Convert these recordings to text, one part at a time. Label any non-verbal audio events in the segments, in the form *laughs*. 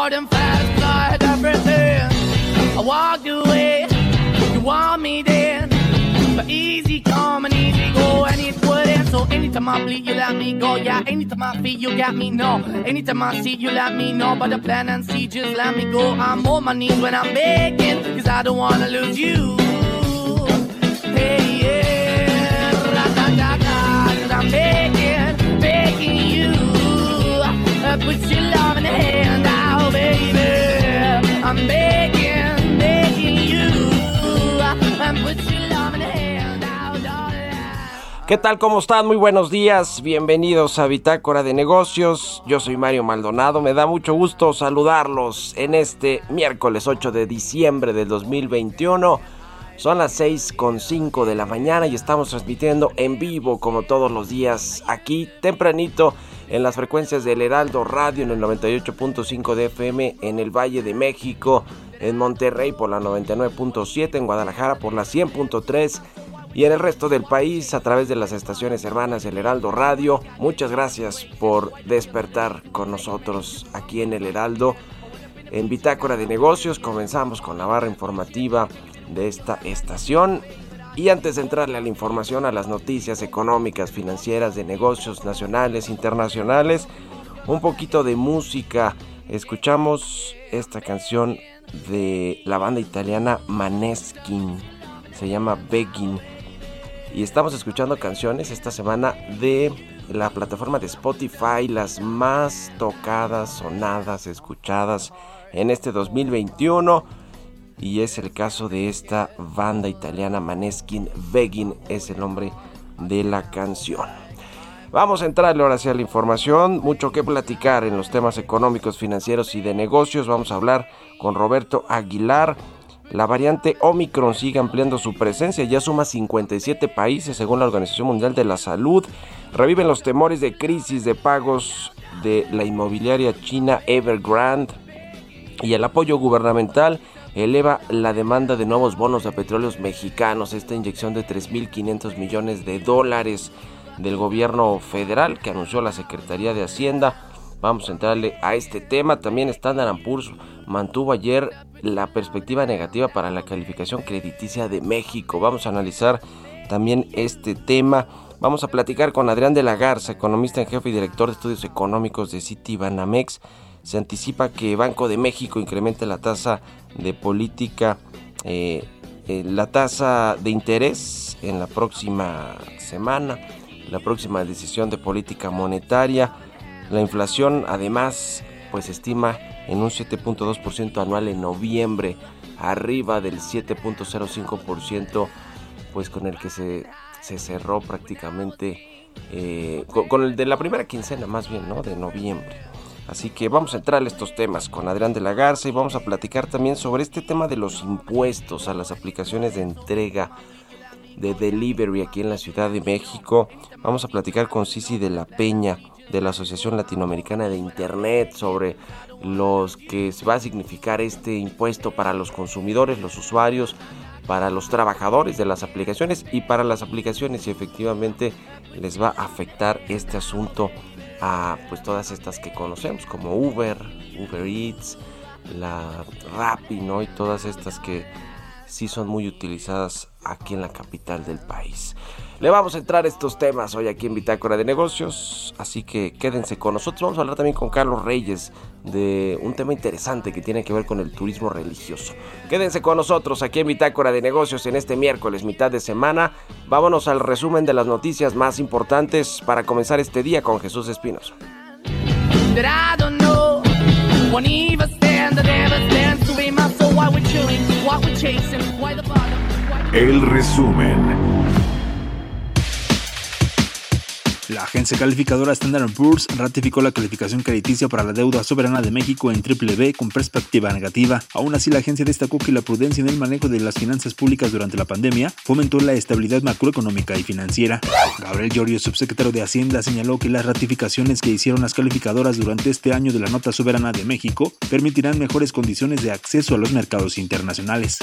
hard and fast, I had everything. I walked away, you want me then, but easy come and easy go, and it wouldn't. So anytime I bleed, you let me go. Yeah, anytime I feel, you got me. No, anytime I see, you let me know. But the plan and see, just let me go. I'm on my knees when I'm begging, cause I don't wanna lose you. ¿Qué tal? ¿Cómo están? Muy buenos días. Bienvenidos a Bitácora de Negocios. Yo soy Mario Maldonado. Me da mucho gusto saludarlos en este miércoles 8 de diciembre del 2021. Son las 6.5 de la mañana y estamos transmitiendo en vivo como todos los días aquí tempranito en las frecuencias del Heraldo Radio en el 98.5 de FM en el Valle de México, en Monterrey por la 99.7, en Guadalajara por la 100.3 y en el resto del país a través de las estaciones hermanas del Heraldo Radio. Muchas gracias por despertar con nosotros aquí en el Heraldo. En Bitácora de Negocios comenzamos con la barra informativa de esta estación. Y antes de entrarle a la información, a las noticias económicas, financieras, de negocios nacionales, internacionales, un poquito de música. Escuchamos esta canción de la banda italiana Maneskin. Se llama Begging y estamos escuchando canciones esta semana de la plataforma de Spotify, las más tocadas, sonadas, escuchadas en este 2021. Y es el caso de esta banda italiana Maneskin Begging, es el nombre de la canción. Vamos a entrarle ahora hacia la información, mucho que platicar en los temas económicos, financieros y de negocios. Vamos a hablar con Roberto Aguilar, la variante Omicron sigue ampliando su presencia, ya suma 57 países según la Organización Mundial de la Salud. Reviven los temores de crisis de pagos de la inmobiliaria china Evergrande y el apoyo gubernamental eleva la demanda de nuevos bonos de petróleos mexicanos. Esta inyección de 3.500 millones de dólares del gobierno federal que anunció la Secretaría de Hacienda. Vamos a entrarle a este tema. También Standard Poor's mantuvo ayer la perspectiva negativa para la calificación crediticia de México. Vamos a analizar también este tema. Vamos a platicar con Adrián de la Garza, economista en jefe y director de estudios económicos de Citibanamex. Se anticipa que Banco de México incremente la tasa de política, eh, eh, la tasa de interés en la próxima semana, la próxima decisión de política monetaria. La inflación además pues estima en un 7.2% anual en noviembre, arriba del 7.05% pues con el que se, se cerró prácticamente eh, con, con, el de la primera quincena más bien, ¿no? De noviembre. Así que vamos a entrar a estos temas con Adrián de la Garza y vamos a platicar también sobre este tema de los impuestos a las aplicaciones de entrega de delivery aquí en la Ciudad de México. Vamos a platicar con Cici de la Peña de la Asociación Latinoamericana de Internet sobre los que va a significar este impuesto para los consumidores, los usuarios, para los trabajadores de las aplicaciones y para las aplicaciones si efectivamente les va a afectar este asunto a pues todas estas que conocemos como Uber, Uber Eats, la Rappi, ¿no? Y todas estas que sí son muy utilizadas aquí en la capital del país. Le vamos a entrar a estos temas hoy aquí en Bitácora de Negocios, así que quédense con nosotros. Vamos a hablar también con Carlos Reyes de un tema interesante que tiene que ver con el turismo religioso. Quédense con nosotros aquí en Bitácora de Negocios en este miércoles, mitad de semana. Vámonos al resumen de las noticias más importantes para comenzar este día con Jesús Espinos. El resumen. La agencia calificadora Standard Poor's ratificó la calificación crediticia para la deuda soberana de México en triple B con perspectiva negativa. Aún así, la agencia destacó que la prudencia en el manejo de las finanzas públicas durante la pandemia fomentó la estabilidad macroeconómica y financiera. Gabriel Llorio, subsecretario de Hacienda, señaló que las ratificaciones que hicieron las calificadoras durante este año de la nota soberana de México permitirán mejores condiciones de acceso a los mercados internacionales.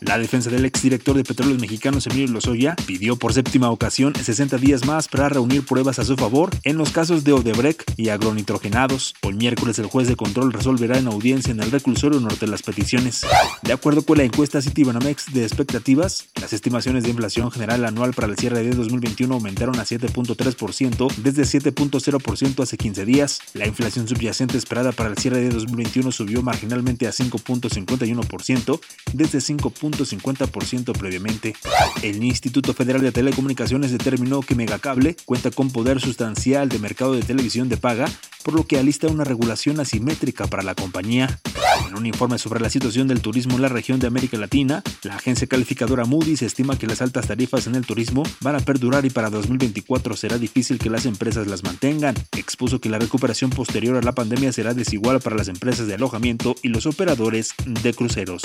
La defensa del exdirector de Petróleos Mexicanos, Emilio Lozoya, pidió por séptima ocasión 60 días más para reunir por pruebas a su favor en los casos de Odebrecht y agronitrogenados. Hoy miércoles el juez de control resolverá en audiencia en el reclusorio norte las peticiones. De acuerdo con la encuesta Citibanamex de expectativas, las estimaciones de inflación general anual para el cierre de 2021 aumentaron a 7.3% desde 7.0% hace 15 días. La inflación subyacente esperada para el cierre de 2021 subió marginalmente a 5.51% desde 5.50% previamente. El Instituto Federal de Telecomunicaciones determinó que Megacable cuenta con poder sustancial de mercado de televisión de paga, por lo que alista una regulación asimétrica para la compañía. En un informe sobre la situación del turismo en la región de América Latina, la agencia calificadora Moody's estima que las altas tarifas en el turismo van a perdurar y para 2024 será difícil que las empresas las mantengan. Expuso que la recuperación posterior a la pandemia será desigual para las empresas de alojamiento y los operadores de cruceros.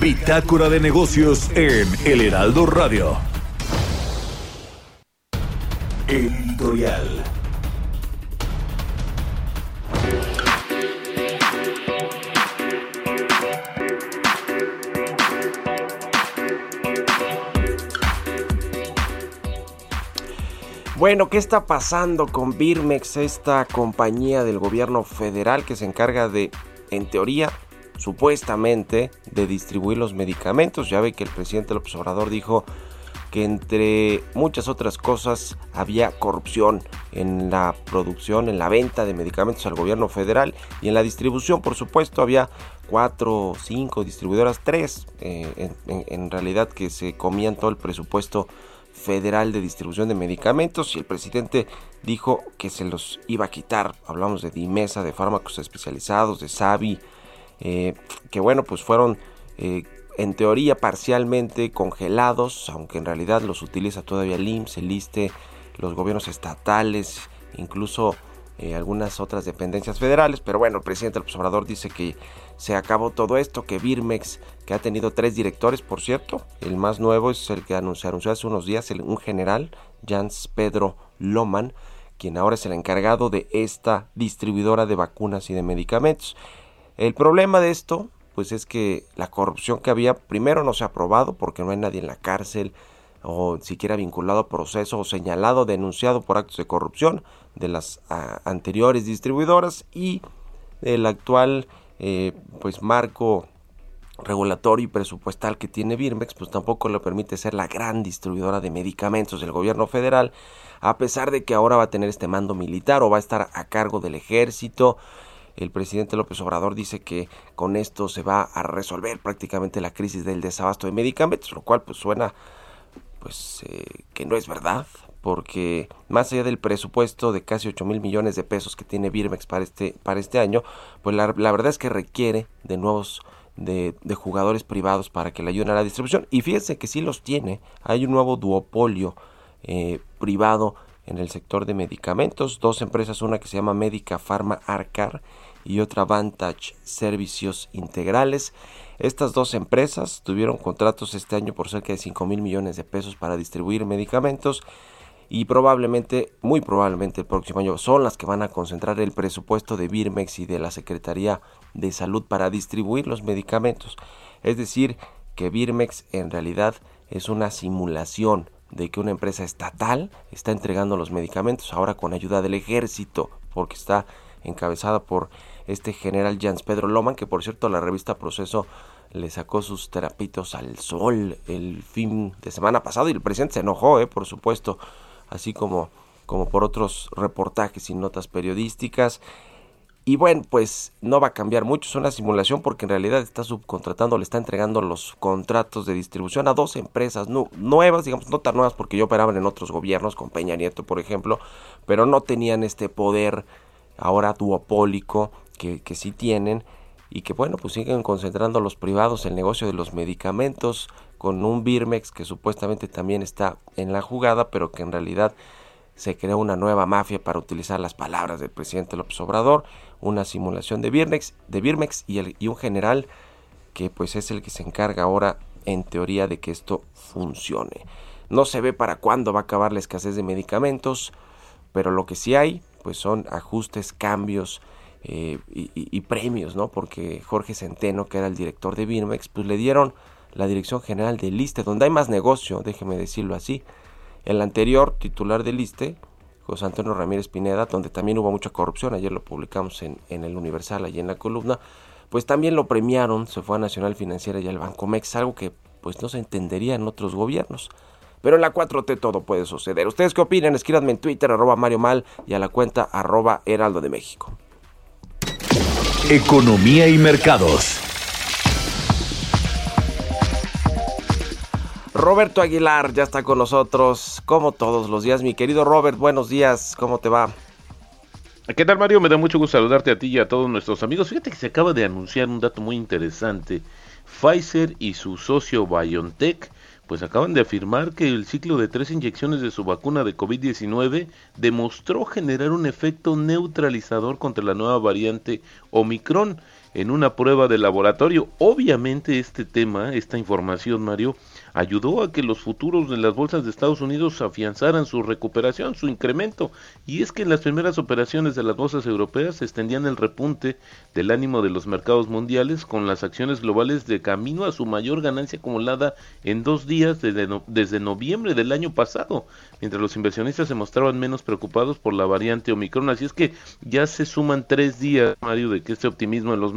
Bitácora de negocios en El Heraldo Radio. Editorial. Bueno, ¿qué está pasando con Birmex, esta compañía del gobierno federal que se encarga de, en teoría, supuestamente, de distribuir los medicamentos? Ya ve que el presidente López Obrador dijo que entre muchas otras cosas había corrupción en la producción, en la venta de medicamentos al gobierno federal y en la distribución, por supuesto, había cuatro, cinco distribuidoras, tres eh, en, realidad que se comían todo el presupuesto federal de distribución de medicamentos y el presidente dijo que se los iba a quitar. Hablamos de Dimesa, de fármacos especializados, de Savi, eh, que bueno, pues fueron eh, en teoría parcialmente congelados, aunque en realidad los utiliza todavía el IMSS, el ISTE, los gobiernos estatales, incluso eh, algunas otras dependencias federales. Pero bueno, el presidente López Obrador dice que se acabó todo esto, que Birmex, que ha tenido tres directores, por cierto, el más nuevo es el que anunció, anunció hace unos días, un general, Jans Pedro Loman, quien ahora es el encargado de esta distribuidora de vacunas y de medicamentos. El problema de esto, pues es que la corrupción que había primero no se ha probado porque no hay nadie en la cárcel o siquiera vinculado a proceso o señalado, denunciado por actos de corrupción de las ah, anteriores distribuidoras y el actual eh, pues marco regulatorio y presupuestal que tiene Birmex, pues tampoco le permite ser la gran distribuidora de medicamentos del gobierno federal, a pesar de que ahora va a tener este mando militar o va a estar a cargo del ejército el presidente López Obrador dice que con esto se va a resolver prácticamente la crisis del desabasto de medicamentos, lo cual pues suena pues eh, que no es verdad, porque más allá del presupuesto de casi 8 mil millones de pesos que tiene Birmex para este, para este año, pues la, verdad es que requiere de nuevos de, de, jugadores privados para que le ayuden a la distribución. Y fíjense que sí los tiene. Hay un nuevo duopolio eh, privado en el sector de medicamentos. Dos empresas, una que se llama Médica Pharma Arcar y otra Vantage Servicios Integrales. Estas dos empresas tuvieron contratos este año por cerca de 5 mil millones de pesos para distribuir medicamentos y probablemente, muy probablemente el próximo año son las que van a concentrar el presupuesto de Birmex y de la Secretaría de Salud para distribuir los medicamentos. Es decir, que Birmex en realidad es una simulación de que una empresa estatal está entregando los medicamentos ahora con ayuda del ejército porque está encabezada por este general Jans Pedro Loman, que por cierto la revista Proceso le sacó sus terapitos al sol el fin de semana pasado y el presidente se enojó, eh, por supuesto, así como, como por otros reportajes y notas periodísticas. Y bueno, pues no va a cambiar mucho, es una simulación porque en realidad está subcontratando, le está entregando los contratos de distribución a dos empresas nuevas, digamos, no tan nuevas porque yo operaban en otros gobiernos, con Peña Nieto, por ejemplo, pero no tenían este poder ahora duopólico que, que sí tienen y que bueno, pues siguen concentrando los privados el negocio de los medicamentos con un Birmex que supuestamente también está en la jugada, pero que en realidad se creó una nueva mafia para utilizar las palabras del presidente López Obrador, una simulación de Birmex, de y, el, y un general que pues es el que se encarga ahora en teoría de que esto funcione. No se ve para cuándo va a acabar la escasez de medicamentos, pero lo que sí hay pues son ajustes, cambios eh, y, premios, ¿no? Porque Jorge Centeno, que era el director de Birmex, pues le dieron la dirección general de Liste, donde hay más negocio, déjeme decirlo así. El anterior titular del Liste, José Antonio Ramírez Pineda, donde también hubo mucha corrupción, ayer lo publicamos en, en el Universal, allí en la columna, pues también lo premiaron, se fue a Nacional Financiera y al Banco Mex, algo que pues no se entendería en otros gobiernos. Pero en la 4T todo puede suceder. ¿Ustedes qué opinan? Escríbanme en Twitter, arroba Mario Mal y a la cuenta arroba Heraldo de México. Economía y mercados. Roberto Aguilar ya está con nosotros, como todos los días. Mi querido Robert, buenos días, ¿cómo te va? ¿Qué tal Mario? Me da mucho gusto saludarte a ti y a todos nuestros amigos. Fíjate que se acaba de anunciar un dato muy interesante. Pfizer y su socio BioNTech pues acaban de afirmar que el ciclo de tres inyecciones de su vacuna de COVID-19 demostró generar un efecto neutralizador contra la nueva variante Omicron en una prueba de laboratorio. Obviamente este tema, esta información, Mario, ayudó a que los futuros de las bolsas de Estados Unidos afianzaran su recuperación, su incremento. Y es que en las primeras operaciones de las bolsas europeas se extendían el repunte del ánimo de los mercados mundiales con las acciones globales de camino a su mayor ganancia acumulada en dos días desde, noviembre del año pasado, mientras los inversionistas se mostraban menos preocupados por la variante Omicron. Así es que ya se suman tres días, Mario, de que este optimismo en los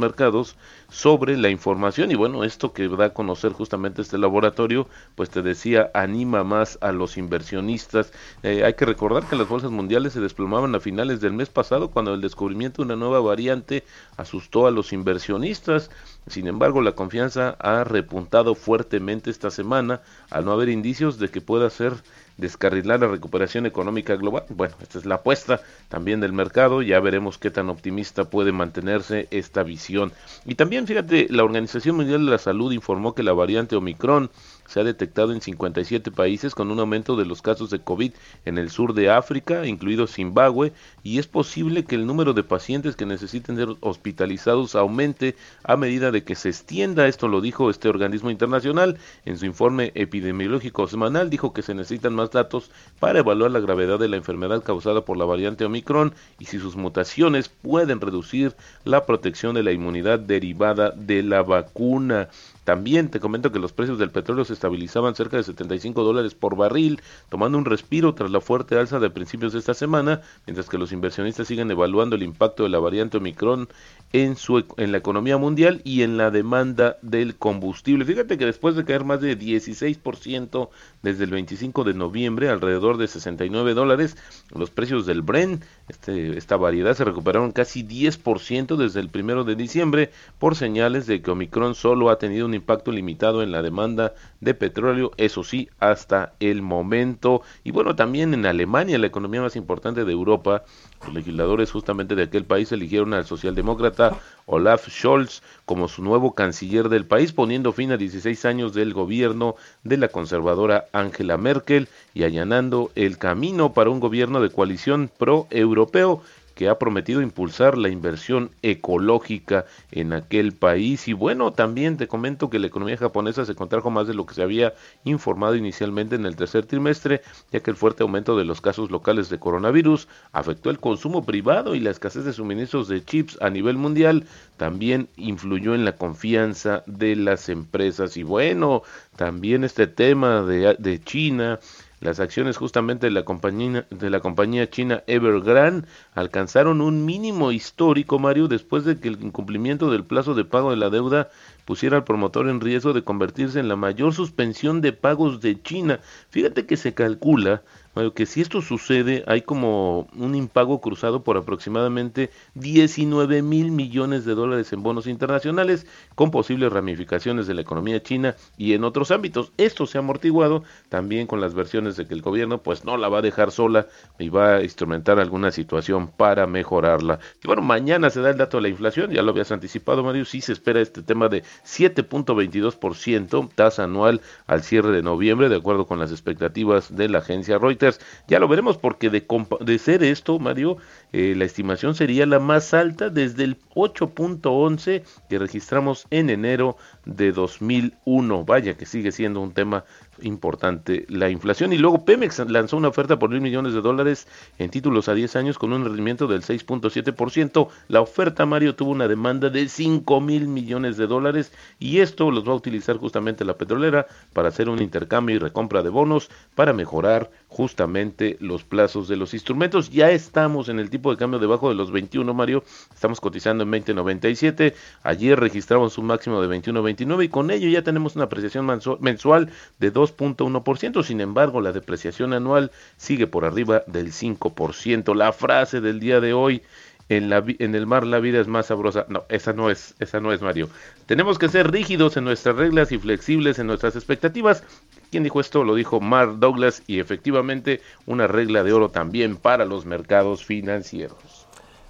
sobre la información y bueno, esto que da a conocer justamente este laboratorio, pues te decía, anima más a los inversionistas. Eh, hay que recordar que las bolsas mundiales se desplomaban a finales del mes pasado cuando el descubrimiento de una nueva variante asustó a los inversionistas. Sin embargo, la confianza ha repuntado fuertemente esta semana al no haber indicios de que pueda ser descarrilar la recuperación económica global. Bueno, esta es la apuesta también del mercado, ya veremos qué tan optimista puede mantenerse esta visión. Y también, fíjate, la Organización Mundial de la Salud informó que la variante Omicron se ha detectado en 57 países con un aumento de los casos de COVID en el sur de África, incluido Zimbabue, y es posible que el número de pacientes que necesiten ser hospitalizados aumente a medida de que se extienda. Esto lo dijo este organismo internacional en su informe epidemiológico semanal. Dijo que se necesitan más datos para evaluar la gravedad de la enfermedad causada por la variante Omicron y si sus mutaciones pueden reducir la protección de la inmunidad derivada de la vacuna. También te comento que los precios del petróleo se estabilizaban cerca de 75 dólares por barril, tomando un respiro tras la fuerte alza de principios de esta semana, mientras que los inversionistas siguen evaluando el impacto de la variante Omicron en, su, en la economía mundial y en la demanda del combustible. Fíjate que después de caer más de 16% desde el 25 de noviembre, alrededor de 69 dólares, los precios del Bren, este, esta variedad, se recuperaron casi 10% desde el primero de diciembre por señales de que Omicron solo ha tenido un impacto limitado en la demanda de petróleo, eso sí, hasta el momento. Y bueno, también en Alemania, la economía más importante de Europa, los legisladores justamente de aquel país eligieron al socialdemócrata Olaf Scholz como su nuevo canciller del país, poniendo fin a 16 años del gobierno de la conservadora Angela Merkel y allanando el camino para un gobierno de coalición pro-europeo que ha prometido impulsar la inversión ecológica en aquel país. Y bueno, también te comento que la economía japonesa se contrajo más de lo que se había informado inicialmente en el tercer trimestre, ya que el fuerte aumento de los casos locales de coronavirus afectó el consumo privado y la escasez de suministros de chips a nivel mundial también influyó en la confianza de las empresas. Y bueno, también este tema de, de China las acciones justamente de la compañía, de la compañía china Evergrande alcanzaron un mínimo histórico, Mario, después de que el incumplimiento del plazo de pago de la deuda pusiera al promotor en riesgo de convertirse en la mayor suspensión de pagos de China. Fíjate que se calcula bueno, que si esto sucede, hay como un impago cruzado por aproximadamente 19 mil millones de dólares en bonos internacionales, con posibles ramificaciones de la economía china y en otros ámbitos. Esto se ha amortiguado también con las versiones de que el gobierno pues no la va a dejar sola y va a instrumentar alguna situación para mejorarla. Y bueno, mañana se da el dato de la inflación, ya lo habías anticipado Mario, sí se espera este tema de 7.22% tasa anual al cierre de noviembre, de acuerdo con las expectativas de la agencia Reuters ya lo veremos porque de, de ser esto, Mario, eh, la estimación sería la más alta desde el 8.11 que registramos en enero de 2001. Vaya que sigue siendo un tema importante la inflación. Y luego Pemex lanzó una oferta por mil millones de dólares en títulos a 10 años con un rendimiento del 6.7%. La oferta, Mario, tuvo una demanda de 5 mil millones de dólares y esto los va a utilizar justamente la petrolera para hacer un intercambio y recompra de bonos para mejorar justamente los plazos de los instrumentos. Ya estamos en el tipo de cambio debajo de los 21, Mario. Estamos cotizando en 20.97. Ayer registramos un máximo de 21.29 y con ello ya tenemos una apreciación mensual de 2 2.1%, sin embargo la depreciación anual sigue por arriba del 5%. La frase del día de hoy, en, la, en el mar la vida es más sabrosa. No, esa no es, esa no es Mario. Tenemos que ser rígidos en nuestras reglas y flexibles en nuestras expectativas. ¿Quién dijo esto? Lo dijo Mark Douglas y efectivamente una regla de oro también para los mercados financieros.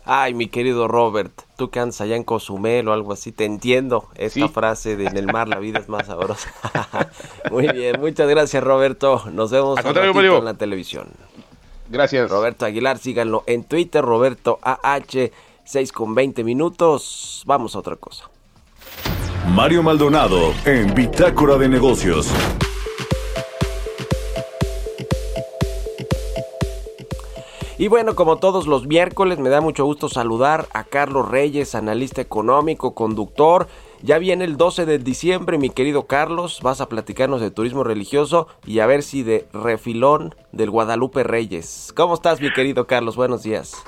Ay, mi querido Robert, tú que andas allá en Cozumel o algo así, te entiendo esta frase de en el mar la vida es más sabrosa. *laughs* Muy bien, muchas gracias Roberto. Nos vemos en la televisión. Gracias. Roberto Aguilar, síganlo en Twitter, Roberto AH, 6 con 20 minutos. Vamos a otra cosa. Mario Maldonado en Bitácora de Negocios. Y bueno, como todos los miércoles, me da mucho gusto saludar a Carlos Reyes, analista económico, conductor. Ya viene el 12 de diciembre, mi querido Carlos, vas a platicarnos de turismo religioso y a ver si de refilón del Guadalupe Reyes. ¿Cómo estás, mi querido Carlos? Buenos días.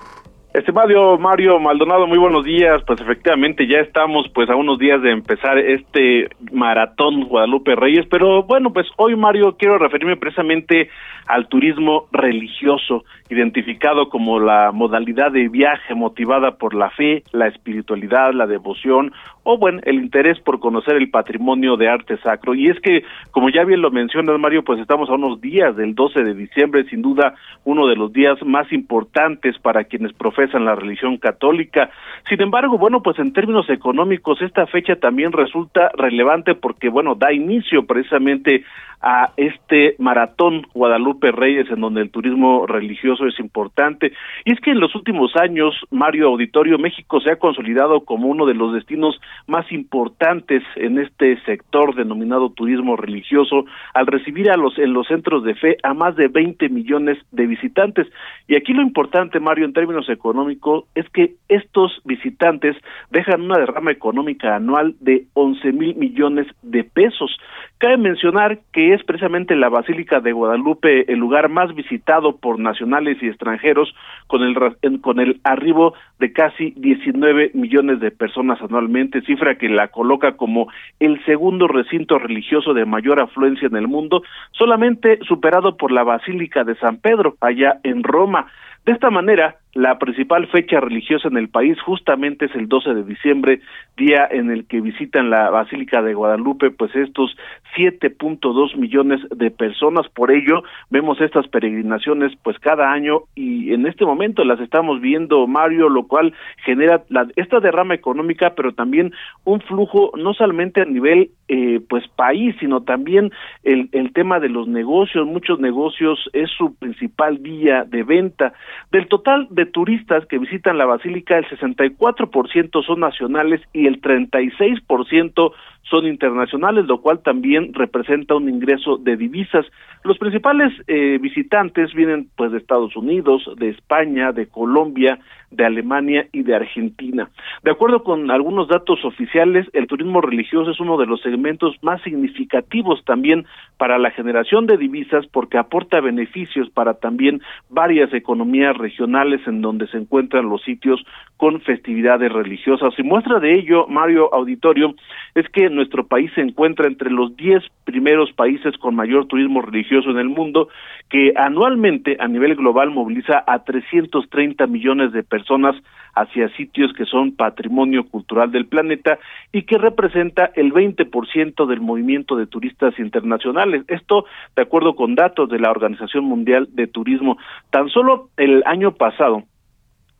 Estimado Mario Maldonado, muy buenos días. Pues efectivamente ya estamos pues a unos días de empezar este maratón Guadalupe Reyes, pero bueno, pues hoy Mario quiero referirme precisamente al turismo religioso, identificado como la modalidad de viaje motivada por la fe, la espiritualidad, la devoción o bueno, el interés por conocer el patrimonio de arte sacro. Y es que, como ya bien lo mencionas, Mario, pues estamos a unos días del 12 de diciembre, sin duda uno de los días más importantes para quienes profesan la religión católica. Sin embargo, bueno, pues en términos económicos esta fecha también resulta relevante porque, bueno, da inicio precisamente a este maratón Guadalupe Reyes en donde el turismo religioso es importante. Y es que en los últimos años, Mario Auditorio, México se ha consolidado como uno de los destinos más importantes en este sector denominado turismo religioso al recibir a los en los centros de fe a más de 20 millones de visitantes. Y aquí lo importante, Mario, en términos económicos, es que estos visitantes dejan una derrama económica anual de 11 mil millones de pesos. Cabe mencionar que es precisamente la Basílica de Guadalupe el lugar más visitado por nacionales y extranjeros con el, con el arribo de casi 19 millones de personas anualmente, cifra que la coloca como el segundo recinto religioso de mayor afluencia en el mundo, solamente superado por la Basílica de San Pedro, allá en Roma. De esta manera, la principal fecha religiosa en el país justamente es el 12 de diciembre, día en el que visitan la Basílica de Guadalupe, pues estos 7.2 millones de personas. Por ello, vemos estas peregrinaciones pues cada año y en este momento las estamos viendo, Mario, lo cual genera la, esta derrama económica, pero también un flujo no solamente a nivel eh, pues país, sino también el, el tema de los negocios. Muchos negocios es su principal vía de venta. Del total de turistas que visitan la basílica, el 64% son nacionales y el 36% son internacionales, lo cual también representa un ingreso de divisas. Los principales eh, visitantes vienen pues de Estados Unidos, de España, de Colombia, de Alemania y de Argentina. De acuerdo con algunos datos oficiales, el turismo religioso es uno de los segmentos más significativos también para la generación de divisas porque aporta beneficios para también varias economías regionales en donde se encuentran los sitios con festividades religiosas. Y muestra de ello, Mario Auditorio, es que nuestro país se encuentra entre los 10 primeros países con mayor turismo religioso en el mundo, que anualmente a nivel global moviliza a 330 millones de personas hacia sitios que son patrimonio cultural del planeta y que representa el 20% del movimiento de turistas internacionales. Esto de acuerdo con datos de la Organización Mundial de Turismo. Tan solo el año pasado,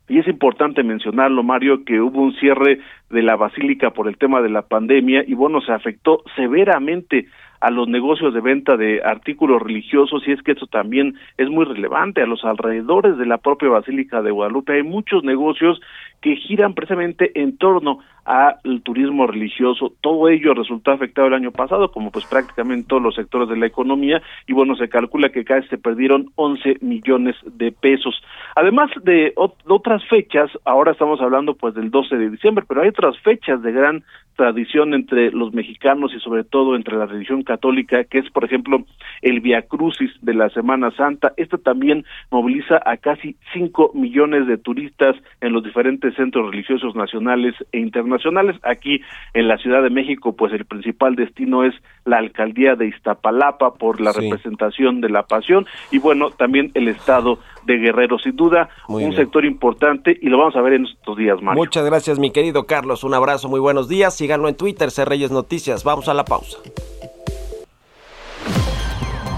y es importante mencionarlo, Mario, que hubo un cierre de la basílica por el tema de la pandemia y bueno, se afectó severamente a los negocios de venta de artículos religiosos y es que esto también es muy relevante a los alrededores de la propia Basílica de Guadalupe. Hay muchos negocios que giran precisamente en torno al turismo religioso. Todo ello resultó afectado el año pasado, como pues prácticamente todos los sectores de la economía, y bueno, se calcula que casi se perdieron 11 millones de pesos. Además de otras fechas, ahora estamos hablando pues del 12 de diciembre, pero hay otras fechas de gran tradición entre los mexicanos y sobre todo entre la religión católica, que es por ejemplo el Via Crucis de la Semana Santa. Esto también moviliza a casi 5 millones de turistas en los diferentes centros religiosos nacionales e internacionales. Aquí en la Ciudad de México, pues el principal destino es la alcaldía de Iztapalapa por la representación de la Pasión y bueno, también el estado de Guerrero, sin duda, un sector importante y lo vamos a ver en estos días, Mario. Muchas gracias, mi querido Carlos. Un abrazo, muy buenos días. Síganlo en Twitter, C Reyes Noticias. Vamos a la pausa.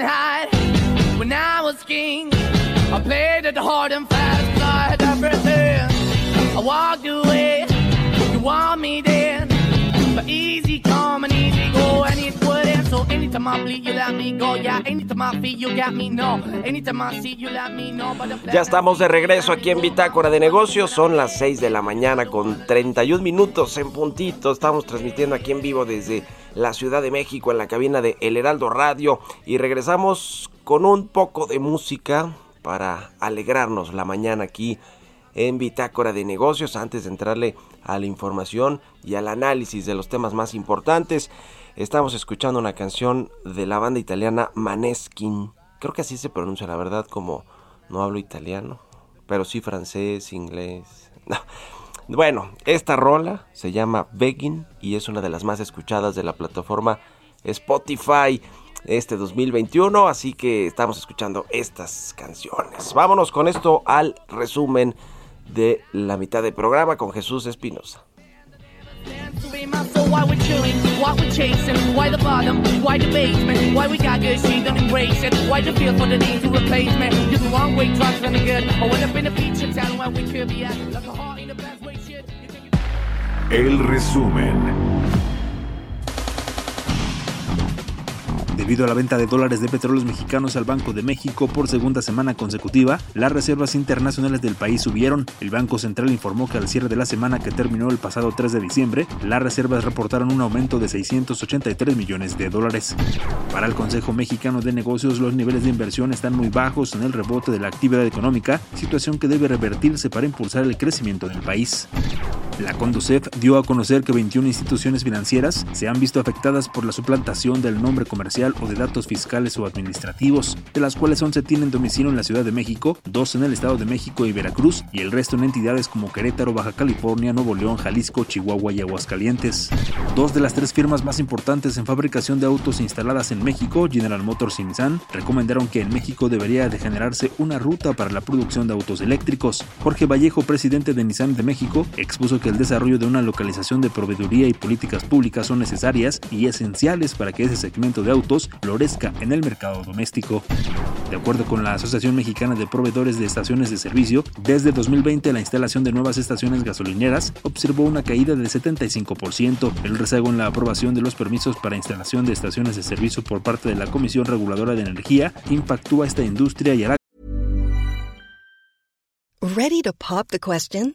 when I was king, I played it hard and fast, I had everything. I walked away, you want me then, but easy come and easy go, and it wouldn't. So anytime I bleed, you let me go. Yeah, anytime I feel, you got me. No, anytime I see, you let me know. Ya estamos de regreso aquí en Bitácora de Negocios. Son las 6 de la mañana con 31 minutos en puntito. Estamos transmitiendo aquí en vivo desde la Ciudad de México en la cabina de El Heraldo Radio. Y regresamos con un poco de música para alegrarnos la mañana aquí en Bitácora de Negocios antes de entrarle a la información y al análisis de los temas más importantes. Estamos escuchando una canción de la banda italiana Maneskin. Creo que así se pronuncia, la verdad, como no hablo italiano, pero sí francés, inglés. *laughs* Bueno, esta rola se llama Begging y es una de las más escuchadas de la plataforma Spotify este 2021, así que estamos escuchando estas canciones. Vámonos con esto al resumen de la mitad del programa con Jesús Espinosa. El resumen. Debido a la venta de dólares de petróleos mexicanos al Banco de México por segunda semana consecutiva, las reservas internacionales del país subieron. El Banco Central informó que al cierre de la semana que terminó el pasado 3 de diciembre, las reservas reportaron un aumento de 683 millones de dólares. Para el Consejo Mexicano de Negocios, los niveles de inversión están muy bajos en el rebote de la actividad económica, situación que debe revertirse para impulsar el crecimiento del país. La Conducef dio a conocer que 21 instituciones financieras se han visto afectadas por la suplantación del nombre comercial o de datos fiscales o administrativos, de las cuales 11 tienen domicilio en la Ciudad de México, 2 en el Estado de México y Veracruz, y el resto en entidades como Querétaro, Baja California, Nuevo León, Jalisco, Chihuahua y Aguascalientes. Dos de las tres firmas más importantes en fabricación de autos instaladas en México, General Motors y Nissan, recomendaron que en México debería de generarse una ruta para la producción de autos eléctricos. Jorge Vallejo, presidente de Nissan de México, expuso que el desarrollo de una localización de proveeduría y políticas públicas son necesarias y esenciales para que ese segmento de autos florezca en el mercado doméstico. De acuerdo con la Asociación Mexicana de Proveedores de Estaciones de Servicio, desde 2020 la instalación de nuevas estaciones gasolineras observó una caída del 75%. El rezago en la aprobación de los permisos para instalación de estaciones de servicio por parte de la Comisión Reguladora de Energía impactó a esta industria y hará Ready to pop the question?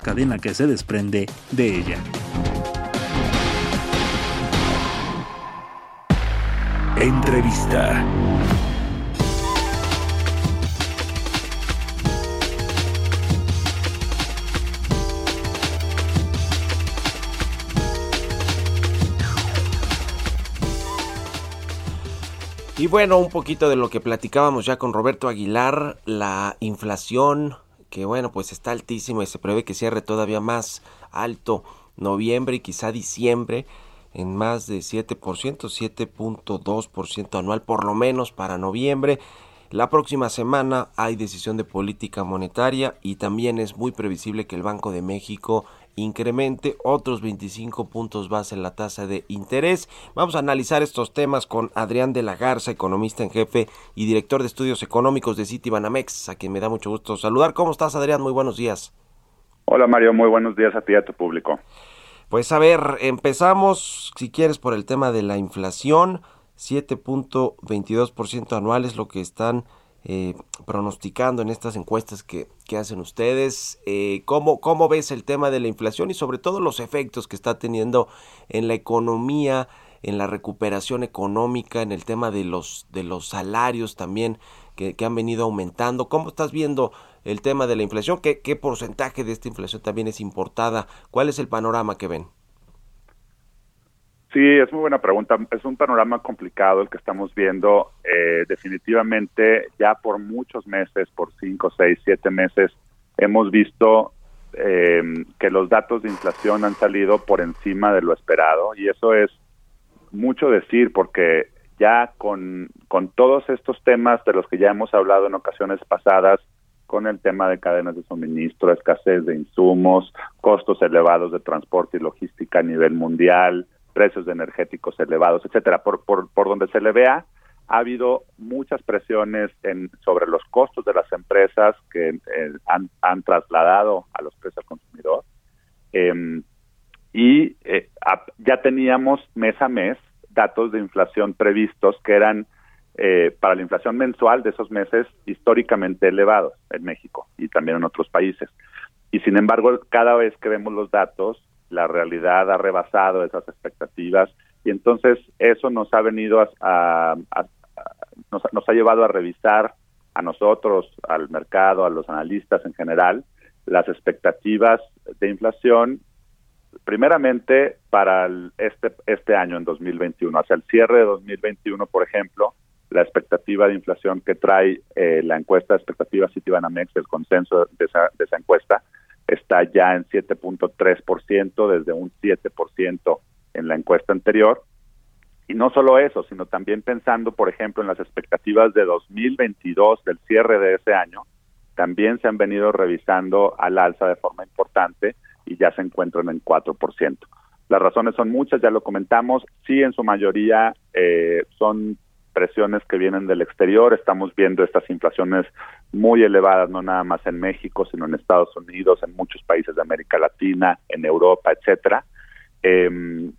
Cadena que se desprende de ella. Entrevista. Y bueno, un poquito de lo que platicábamos ya con Roberto Aguilar, la inflación que bueno, pues está altísimo y se prevé que cierre todavía más alto noviembre y quizá diciembre en más de 7%, 7.2% anual por lo menos para noviembre. La próxima semana hay decisión de política monetaria y también es muy previsible que el Banco de México incremente otros 25 puntos base en la tasa de interés. Vamos a analizar estos temas con Adrián de la Garza, economista en jefe y director de estudios económicos de Citibanamex, a quien me da mucho gusto saludar. ¿Cómo estás, Adrián? Muy buenos días. Hola, Mario. Muy buenos días a ti y a tu público. Pues a ver, empezamos, si quieres, por el tema de la inflación. 7.22% anual es lo que están eh, pronosticando en estas encuestas que, hacen ustedes. Eh, ¿cómo, ¿Cómo ves el tema de la inflación y sobre todo los efectos que está teniendo en la economía, en la recuperación económica, en el tema de los, de los salarios también que, han venido aumentando? ¿Cómo estás viendo el tema de la inflación? ¿Qué, ¿Qué porcentaje de esta inflación también es importada? ¿Cuál es el panorama que ven? Sí, es muy buena pregunta. Es un panorama complicado el que estamos viendo. Eh, definitivamente, ya por muchos meses, por cinco, seis, siete meses, hemos visto eh, que los datos de inflación han salido por encima de lo esperado y eso es mucho decir porque ya con, con todos estos temas de los que ya hemos hablado en ocasiones pasadas, con el tema de cadenas de suministro, escasez de insumos, costos elevados de transporte y logística a nivel mundial, precios de energéticos elevados, etcétera. Por, por, donde se le vea, ha habido muchas presiones en, sobre los costos de las empresas que eh, han, han, trasladado a los precios al consumidor. Em, y eh, ya teníamos mes a mes datos de inflación previstos que eran eh, para la inflación mensual de esos meses históricamente elevados en México y también en otros países. Y sin embargo, cada vez que vemos los datos, la realidad ha rebasado esas expectativas y entonces eso nos ha venido a, nos, ha llevado a revisar a nosotros, al mercado, a los analistas en general, las expectativas de inflación, primeramente para este, este año, en 2021. Hacia el cierre de 2021, por ejemplo, la expectativa de inflación que trae eh, la encuesta de expectativas Citibanamex, el consenso de esa, de esa encuesta, está ya en 7.3% desde un 7% en la encuesta anterior. Y no solo eso, sino también pensando, por ejemplo, en las expectativas de 2022, del cierre de ese año, también se han venido revisando al alza de forma importante y ya se encuentran en 4%. Las razones son muchas, ya lo comentamos, sí en su mayoría eh, son presiones que vienen del exterior. Estamos viendo estas inflaciones muy elevadas, no nada más en México, sino en Estados Unidos, en muchos países de América Latina, en Europa, etcétera. Em,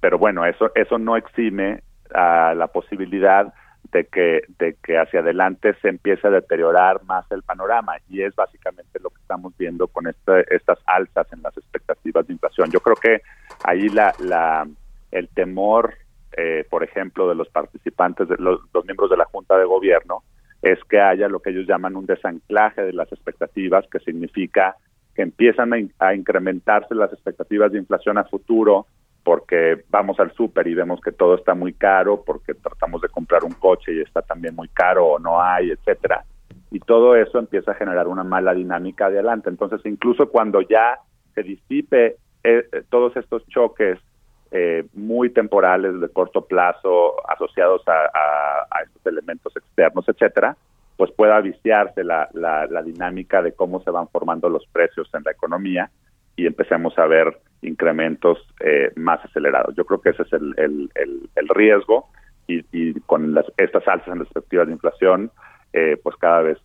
pero bueno, eso eso no exime a la posibilidad de que de que hacia adelante se empiece a deteriorar más el panorama y es básicamente lo que estamos viendo con estas alzas en las expectativas de inflación. Yo creo que ahí la, la el temor eh, por ejemplo, de los participantes, de los, miembros de la Junta de Gobierno, es que haya lo que ellos llaman un desanclaje de las expectativas, que significa que empiezan a, incrementarse las expectativas de inflación a futuro porque vamos al súper y vemos que todo está muy caro, porque tratamos de comprar un coche y está también muy caro o no hay, etcétera. Y todo eso empieza a generar una mala dinámica adelante. Entonces, incluso cuando ya se disipe eh, eh, todos estos choques eh, muy temporales de corto plazo asociados a, estos elementos externos, etcétera, pues pueda viciarse la, la, dinámica de cómo se van formando los precios en la economía y empecemos a ver incrementos más acelerados. Yo creo que ese es el, el, riesgo y, con las, estas alzas en perspectivas de inflación, pues cada vez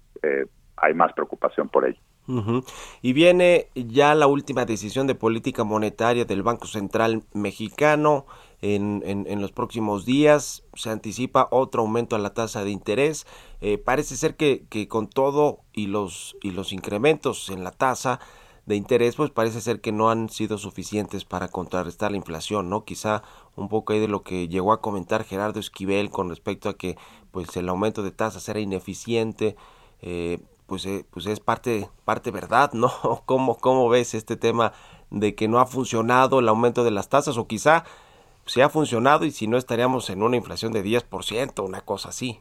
hay más preocupación por ello. Y viene ya la última decisión de política monetaria del Banco Central mexicano. En, en, los próximos días se anticipa otro aumento a la tasa de interés. Eh, parece ser que, que, con todo y los, y los incrementos en la tasa de interés, pues parece ser que no han sido suficientes para contrarrestar la inflación, ¿no? Quizá un poco ahí de lo que llegó a comentar Gerardo Esquivel con respecto a que pues el aumento de tasas era ineficiente. Eh, pues, eh, pues es parte, parte verdad, ¿no? *laughs* ¿Cómo, ¿Cómo ves este tema de que no ha funcionado el aumento de las tasas o quizá se ha funcionado y si no estaríamos en una inflación de 10%, una cosa así?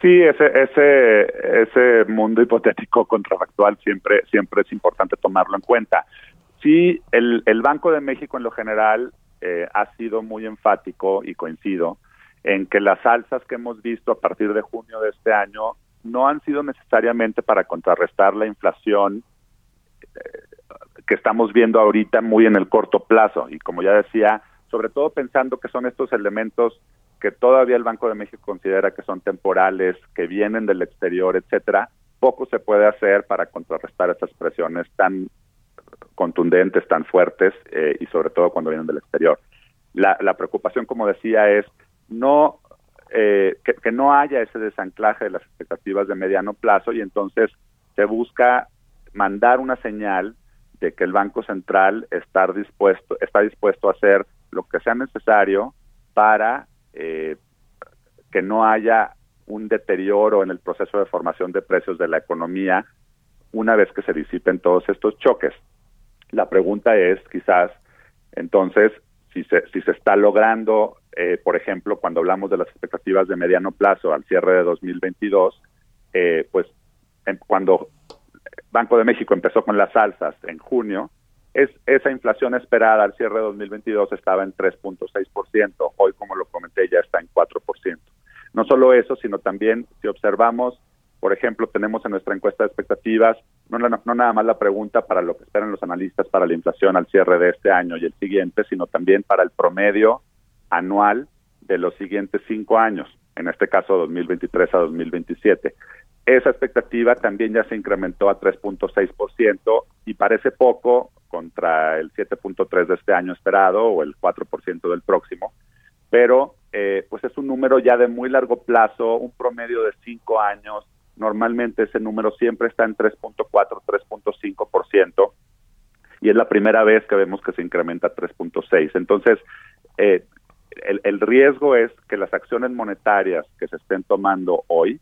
Sí, ese, ese, ese mundo hipotético contrafactual siempre, siempre es importante tomarlo en cuenta. Sí, el, el Banco de México en lo general eh, ha sido muy enfático y coincido en que las alzas que hemos visto a partir de junio de este año no han sido necesariamente para contrarrestar la inflación eh, que estamos viendo ahorita muy en el corto plazo. Y como ya decía, sobre todo pensando que son estos elementos que todavía el Banco de México considera que son temporales, que vienen del exterior, etcétera, poco se puede hacer para contrarrestar estas presiones tan contundentes, tan fuertes eh, y sobre todo cuando vienen del exterior. La, la preocupación, como decía, es no eh, que, no haya ese desanclaje de las expectativas de mediano plazo y entonces se busca mandar una señal de que el Banco Central está dispuesto, está dispuesto a hacer lo que sea necesario para eh, que no haya un deterioro en el proceso de formación de precios de la economía una vez que se disipen todos estos choques. La pregunta es, quizás, entonces, si se, si se está logrando eh, por ejemplo, cuando hablamos de las expectativas de mediano plazo al cierre de 2022, eh, pues cuando Banco de México empezó con las alzas en junio, es, esa inflación esperada al cierre de 2022 estaba en 3.6%, hoy como lo comenté ya está en 4%. No solo eso, sino también si observamos, por ejemplo, tenemos en nuestra encuesta de expectativas no, no nada más la pregunta para lo que esperan los analistas para la inflación al cierre de este año y el siguiente, sino también para el promedio anual de los siguientes cinco años, en este caso 2023 a 2027. Esa expectativa también ya se incrementó a 3.6% y parece poco contra el 7.3 de este año esperado o el 4% del próximo, pero eh, pues es un número ya de muy largo plazo, un promedio de cinco años. Normalmente ese número siempre está en 3.4, 3.5% y es la primera vez que vemos que se incrementa a 3.6. Entonces, eh, el, riesgo es que las acciones monetarias que se estén tomando hoy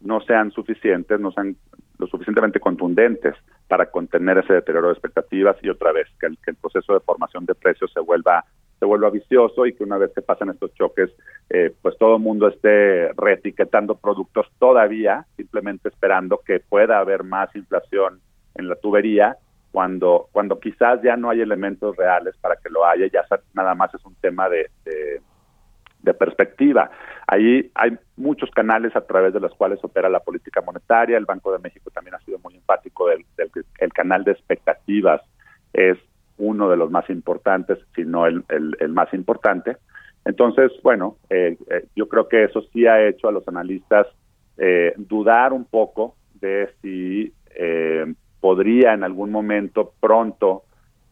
no sean suficientes, no sean lo suficientemente contundentes para contener ese deterioro de expectativas y otra vez que el, proceso de formación de precios se vuelva se vuelva vicioso y que una vez que pasan estos choques, eh, pues todo el mundo esté reetiquetando productos todavía, simplemente esperando que pueda haber más inflación en la tubería cuando, cuando quizás ya no hay elementos reales para que lo haya, ya nada más es un tema de, de, perspectiva. Ahí hay muchos canales a través de los cuales opera la política monetaria, el Banco de México también ha sido muy enfático del, el canal de expectativas es uno de los más importantes, si no el, el, más importante. Entonces, bueno, eh, eh, yo creo que eso sí ha hecho a los analistas eh, dudar un poco de si eh, podría en algún momento pronto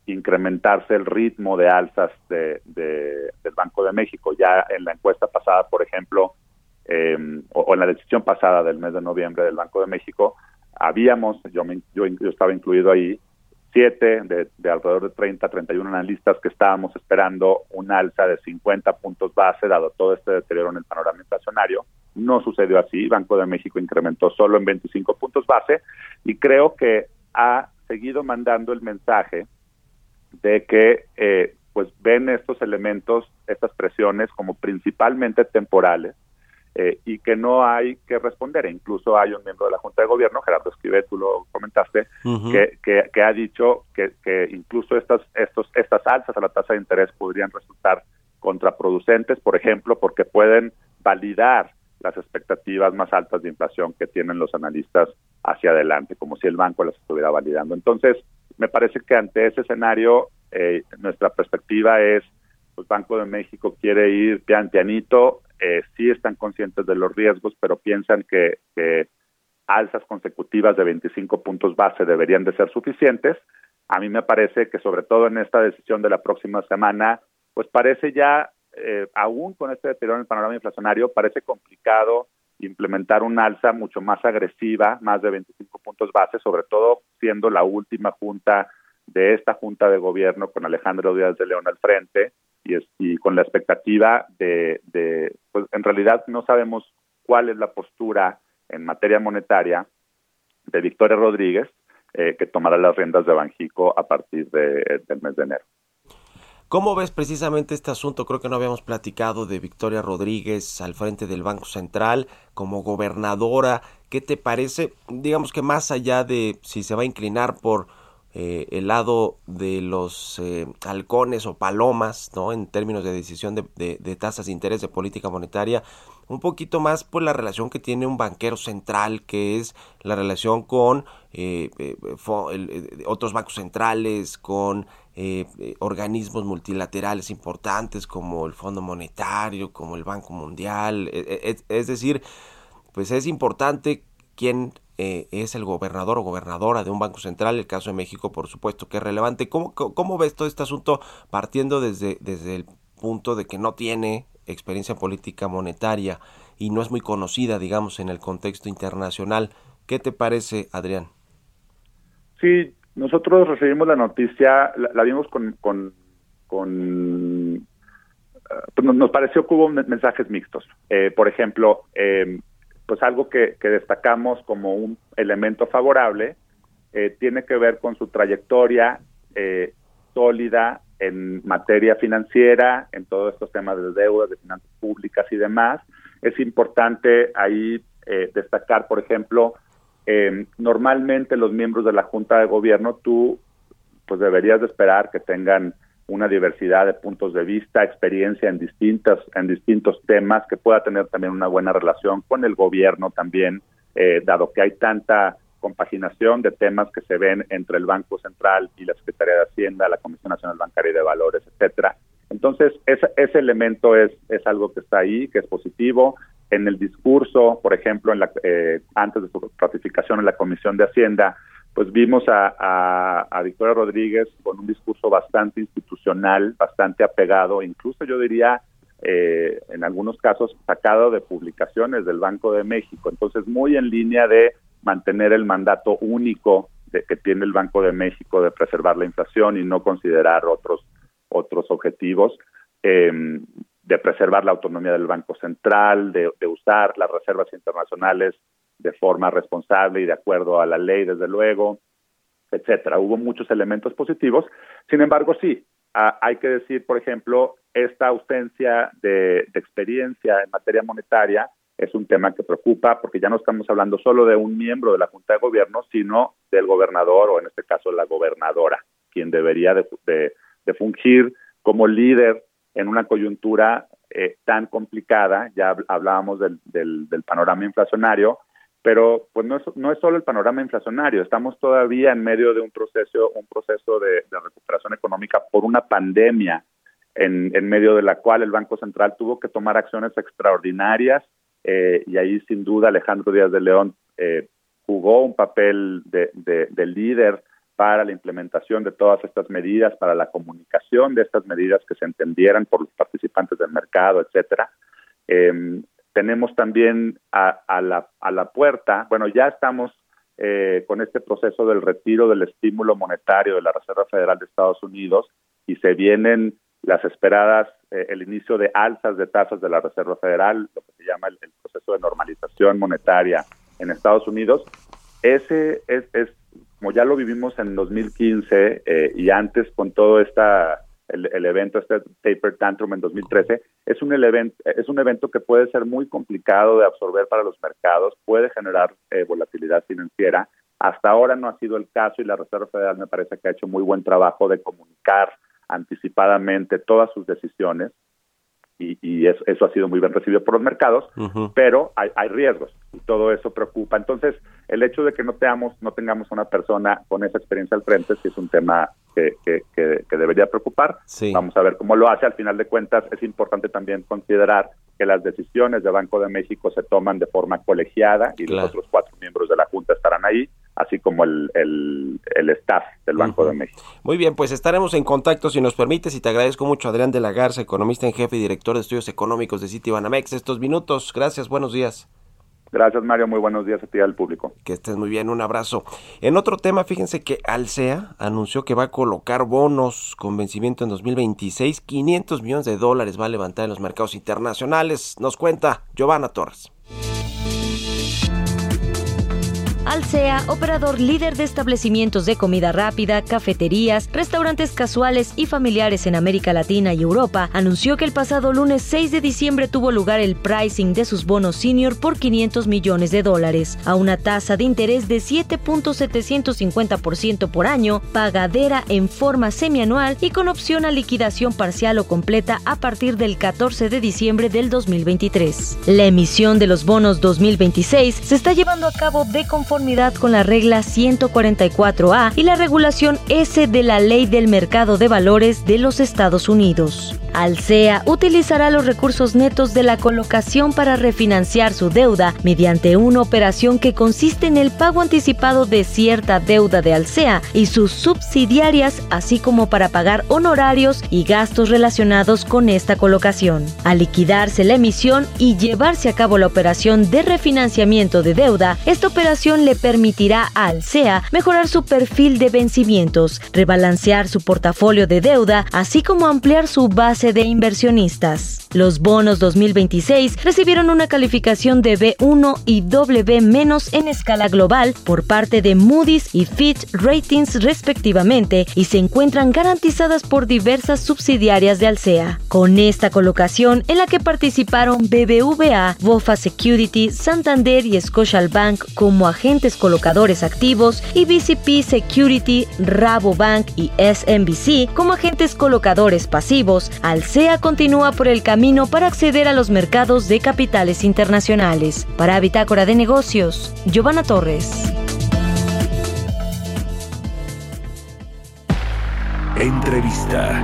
incrementarse el ritmo de alzas de, del Banco de México. Ya en la encuesta pasada, por ejemplo, em, o, en la decisión pasada del mes de noviembre del Banco de México, habíamos, yo, yo, estaba incluido ahí, siete de, de, alrededor de 30, 31 analistas que estábamos esperando un alza de 50 puntos base, dado todo este deterioro en el panorama inflacionario. No sucedió así, Banco de México incrementó solo en 25 puntos base y creo que ha seguido mandando el mensaje de que eh, pues ven estos elementos, estas presiones como principalmente temporales eh, y que no hay que responder. E incluso hay un miembro de la Junta de Gobierno, Gerardo Esquivel, tú lo comentaste, que, que, ha dicho que, que incluso estas, estos, estas alzas a la tasa de interés podrían resultar contraproducentes, por ejemplo, porque pueden validar las expectativas más altas de inflación que tienen los analistas hacia adelante, como si el banco las estuviera validando. Entonces, me parece que ante ese escenario, eh, nuestra perspectiva es, pues Banco de México quiere ir pian pianito, eh, sí están conscientes de los riesgos, pero piensan que, que alzas consecutivas de 25 puntos base deberían de ser suficientes. A mí me parece que sobre todo en esta decisión de la próxima semana, pues parece ya, eh, aún con este deterioro en el panorama inflacionario, parece complicado implementar una alza mucho más agresiva, más de 25 puntos base, sobre todo siendo la última junta de esta junta de gobierno con Alejandro Díaz de León al frente y, y con la expectativa de, de, pues en realidad no sabemos cuál es la postura en materia monetaria de Victoria Rodríguez, eh, que tomará las riendas de Banjico a partir de, del mes de enero. ¿Cómo ves precisamente este asunto? Creo que no habíamos platicado de Victoria Rodríguez al frente del Banco Central como gobernadora. ¿Qué te parece? Digamos que más allá de si se va a inclinar por eh, el lado de los eh, halcones o palomas, ¿no? En términos de decisión de, tasas de interés de política monetaria, un poquito más por la relación que tiene un banquero central, que es la relación con eh, otros bancos centrales, con organismos multilaterales importantes como el Fondo Monetario, como el Banco Mundial. es decir, pues es importante quién eh, es el gobernador o gobernadora de un banco central, el caso de México por supuesto que es relevante. ¿Cómo, ves todo este asunto partiendo desde, desde el punto de que no tiene experiencia política monetaria y no es muy conocida, digamos, en el contexto internacional? ¿Qué te parece, Adrián? Sí, nosotros recibimos la noticia, la, vimos con, con, con eh, pues nos pareció que hubo mensajes mixtos. Eh, por ejemplo, eh, pues algo que, destacamos como un elemento favorable eh, tiene que ver con su trayectoria eh, sólida en materia financiera, en todos estos temas de deuda, de finanzas públicas y demás. Es importante ahí eh, destacar, por ejemplo, normalmente los miembros de la Junta de Gobierno, tú pues deberías de esperar que tengan una diversidad de puntos de vista, experiencia en distintos, en distintos temas, que pueda tener también una buena relación con el gobierno también, eh, dado que hay tanta compaginación de temas que se ven entre el Banco Central y la Secretaría de Hacienda, la Comisión Nacional Bancaria y de Valores, etcétera. Entonces, ese, ese elemento es, es algo que está ahí, que es positivo. En el discurso, por ejemplo, en la, eh, antes de su ratificación en la Comisión de Hacienda, pues vimos a, Victoria Rodríguez con un discurso bastante institucional, bastante apegado, incluso yo diría eh, en algunos casos sacado de publicaciones del Banco de México. Entonces, muy en línea de mantener el mandato único de, que tiene el Banco de México de preservar la inflación y no considerar otros, otros objetivos. Em, de preservar la autonomía del Banco Central, de usar las reservas internacionales de forma responsable y de acuerdo a la ley, desde luego, etcétera. Hubo muchos elementos positivos. Sin embargo, sí, hay que decir, por ejemplo, esta ausencia de, experiencia en materia monetaria es un tema que preocupa porque ya no estamos hablando solo de un miembro de la Junta de Gobierno, sino del gobernador o en este caso la gobernadora, quien debería de, fungir como líder en una coyuntura eh, tan complicada. Ya hablábamos del, del panorama inflacionario, pero pues no es, no es solo el panorama inflacionario, estamos todavía en medio de un proceso, un proceso de, recuperación económica por una pandemia en, medio de la cual el Banco Central tuvo que tomar acciones extraordinarias eh, y ahí sin duda Alejandro Díaz de León eh, jugó un papel de, de, líder para la implementación de todas estas medidas, para la comunicación de estas medidas que se entendieran por los participantes del mercado, etcétera. Eh, tenemos también a, la, a la puerta, bueno, ya estamos eh, con este proceso del retiro del estímulo monetario de la Reserva Federal de Estados Unidos y se vienen las esperadas, eh, el inicio de alzas de tasas de la Reserva Federal, lo que se llama el, proceso de normalización monetaria en Estados Unidos. Ese es, es como ya lo vivimos en 2015 eh, y antes con todo esta el, evento este Taper Tantrum en 2013 es un evento es un evento que puede ser muy complicado de absorber para los mercados puede generar eh, volatilidad financiera. Hasta ahora no ha sido el caso y la Reserva Federal me parece que ha hecho muy buen trabajo de comunicar anticipadamente todas sus decisiones y, y eso, eso, ha sido muy bien recibido por los mercados, pero hay, hay, riesgos y todo eso preocupa. Entonces, el hecho de que no tengamos, no tengamos una persona con esa experiencia al frente sí es un tema que, que, que, que debería preocupar. Sí. Vamos a ver cómo lo hace. Al final de cuentas, es importante también considerar que las decisiones de Banco de México se toman de forma colegiada y Claro. los otros cuatro miembros de la Junta estarán ahí, así como el, el, el staff del Banco de México. Muy bien, pues estaremos en contacto si nos permites y te agradezco mucho Adrián de la Garza, economista en jefe y director de estudios económicos de Citibanamex, estos minutos. Gracias, buenos días. Gracias, Mario. Muy buenos días a ti y al público. Que estés muy bien, un abrazo. En otro tema, fíjense que Alsea anunció que va a colocar bonos con vencimiento en 2026. 500 millones de dólares va a levantar en los mercados internacionales. Nos cuenta Giovanna Torres. Alsea, operador líder de establecimientos de comida rápida, cafeterías, restaurantes casuales y familiares en América Latina y Europa, anunció que el pasado lunes 6 de diciembre tuvo lugar el pricing de sus bonos senior por 500 millones de dólares, a una tasa de interés de 7.750% por año, pagadera en forma semianual y con opción a liquidación parcial o completa a partir del 14 de diciembre del 2023. La emisión de los bonos 2026 se está llevando a cabo de conformidad con la regla 144A y la regulación S de la Ley del Mercado de Valores de los Estados Unidos. Alsea utilizará los recursos netos de la colocación para refinanciar su deuda mediante una operación que consiste en el pago anticipado de cierta deuda de Alsea y sus subsidiarias, así como para pagar honorarios y gastos relacionados con esta colocación. Al liquidarse la emisión y llevarse a cabo la operación de refinanciamiento de deuda, esta operación le permitirá a Alsea mejorar su perfil de vencimientos, rebalancear su portafolio de deuda, así como ampliar su base de inversionistas. Los bonos 2026 recibieron una calificación de B1 y W- en escala global por parte de Moody's y Fitch Ratings respectivamente y se encuentran garantizadas por diversas subsidiarias de Alsea. Con esta colocación en la que participaron BBVA, Bofa Security, Santander y Scotiabank como agentes colocadores activos y BCP Security, Rabobank y SMBC como agentes colocadores pasivos, Alsea continúa por el camino para acceder a los mercados de capitales internacionales. Para Bitácora de Negocios, Giovanna Torres. Entrevista.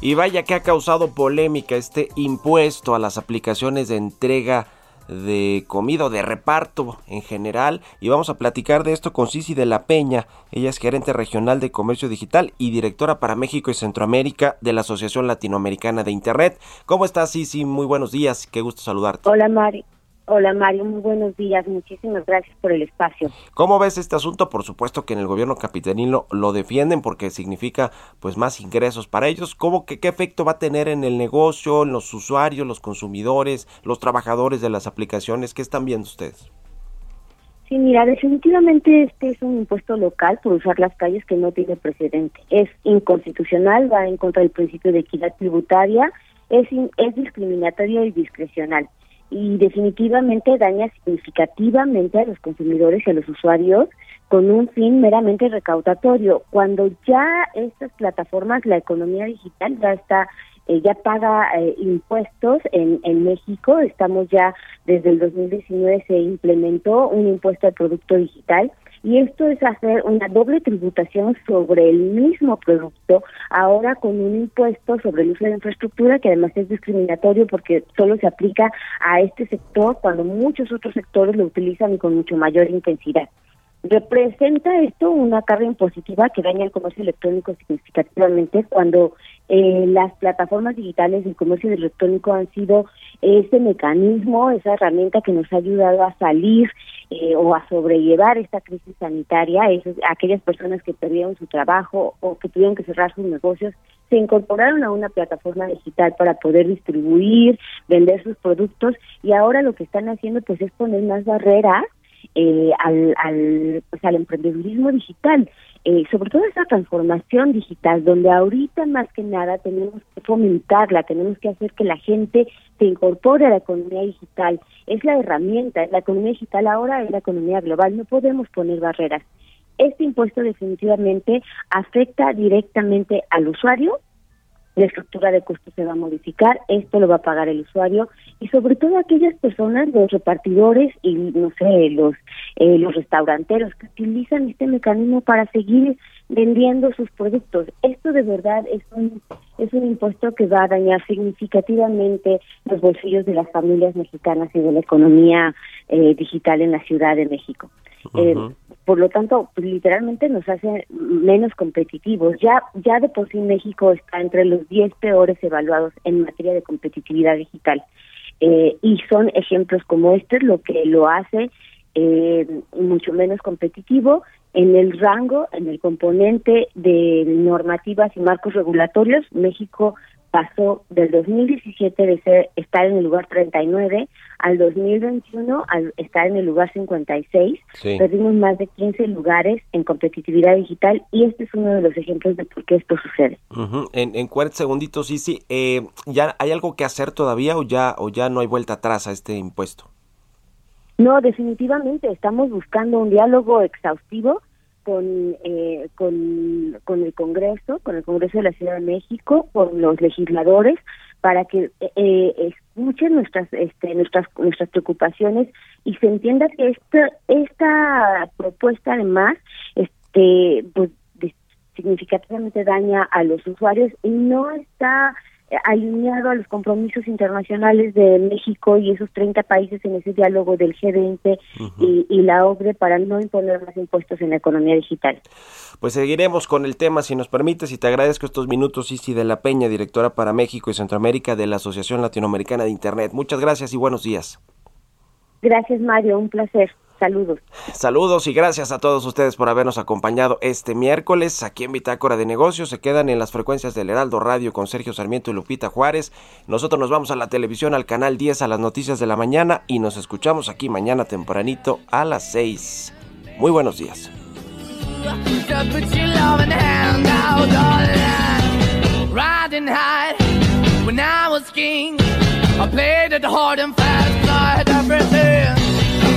Y vaya que ha causado polémica este impuesto a las aplicaciones de entrega de comida o de reparto en general y vamos a platicar de esto con Cici de la Peña, ella es gerente regional de comercio digital y directora para México y Centroamérica de la Asociación Latinoamericana de Internet. ¿Cómo estás Cici? Muy buenos días, qué gusto saludarte. Hola Mari. Hola Mario, muy buenos días, muchísimas gracias por el espacio. ¿Cómo ves este asunto? Por supuesto que en el gobierno capitalino lo defienden porque significa pues más ingresos para ellos. ¿Cómo que qué efecto va a tener en el negocio, en los usuarios, los consumidores, los trabajadores de las aplicaciones? ¿Qué están viendo ustedes? Sí, mira, definitivamente este es un impuesto local por usar las calles que no tiene precedente. Es inconstitucional, va en contra del principio de equidad tributaria, es, in, es discriminatorio y discrecional y definitivamente daña significativamente a los consumidores y a los usuarios con un fin meramente recaudatorio. Cuando ya estas plataformas, la economía digital ya está, eh, ya paga eh, impuestos en, en México, estamos ya desde el 2019 se implementó un impuesto al producto digital y esto es hacer una doble tributación sobre el mismo producto, ahora con un impuesto sobre el uso de infraestructura que además es discriminatorio porque solo se aplica a este sector cuando muchos otros sectores lo utilizan y con mucho mayor intensidad. Representa esto una carga impositiva que daña el comercio electrónico significativamente cuando eh, las plataformas digitales del comercio electrónico han sido ese mecanismo, esa herramienta que nos ha ayudado a salir eh, o a sobrellevar esta crisis sanitaria, esas, aquellas personas que perdieron su trabajo o que tuvieron que cerrar sus negocios se incorporaron a una plataforma digital para poder distribuir, vender sus productos y ahora lo que están haciendo pues es poner más barreras eh, al, al, pues, al emprendedurismo digital, eh, sobre todo esa transformación digital, donde ahorita más que nada tenemos que fomentarla, tenemos que hacer que la gente se incorpore a la economía digital. Es la herramienta, la economía digital ahora es la economía global, no podemos poner barreras. Este impuesto definitivamente afecta directamente al usuario, la estructura de costos se va a modificar, esto lo va a pagar el usuario y sobre todo aquellas personas, los repartidores y no sé, los eh, los restauranteros que utilizan este mecanismo para seguir vendiendo sus productos. Esto de verdad es un es un impuesto que va a dañar significativamente los bolsillos de las familias mexicanas y de la economía eh, digital en la Ciudad de México. Eh, por lo tanto, pues, literalmente nos hace menos competitivos. Ya, ya de por sí México está entre los 10 peores evaluados en materia de competitividad digital. Eh, y son ejemplos como este lo que lo hace eh, mucho menos competitivo en el rango, en el componente de normativas y marcos regulatorios. México pasó del 2017 de ser, estar en el lugar 39 al 2021 al estar en el lugar 56. Perdimos más de 15 lugares en competitividad digital y este es uno de los ejemplos de por qué esto sucede. En, en 40 segunditos, sí, sí. Eh, ¿Ya hay algo que hacer todavía o ya, o ya no hay vuelta atrás a este impuesto? No, definitivamente estamos buscando un diálogo exhaustivo con, eh, con, con el Congreso, con el Congreso de la Ciudad de México, con los legisladores, para que eh, escuchen nuestras este, nuestras nuestras preocupaciones y se entienda que esta esta propuesta además este pues significativamente daña a los usuarios y no está alineado a los compromisos internacionales de México y esos 30 países en ese diálogo del G20 y, y, la OCDE para no imponer más impuestos en la economía digital. Pues seguiremos con el tema, si nos permites, y te agradezco estos minutos, Isi de la Peña, directora para México y Centroamérica de la Asociación Latinoamericana de Internet. Muchas gracias y buenos días. Gracias, Mario, un placer. Saludos. Saludos y gracias a todos ustedes por habernos acompañado este miércoles aquí en Bitácora de Negocios. Se quedan en las frecuencias del Heraldo Radio con Sergio Sarmiento y Lupita Juárez. Nosotros nos vamos a la televisión, al canal 10, a las noticias de la mañana y nos escuchamos aquí mañana tempranito a las 6. Muy buenos días.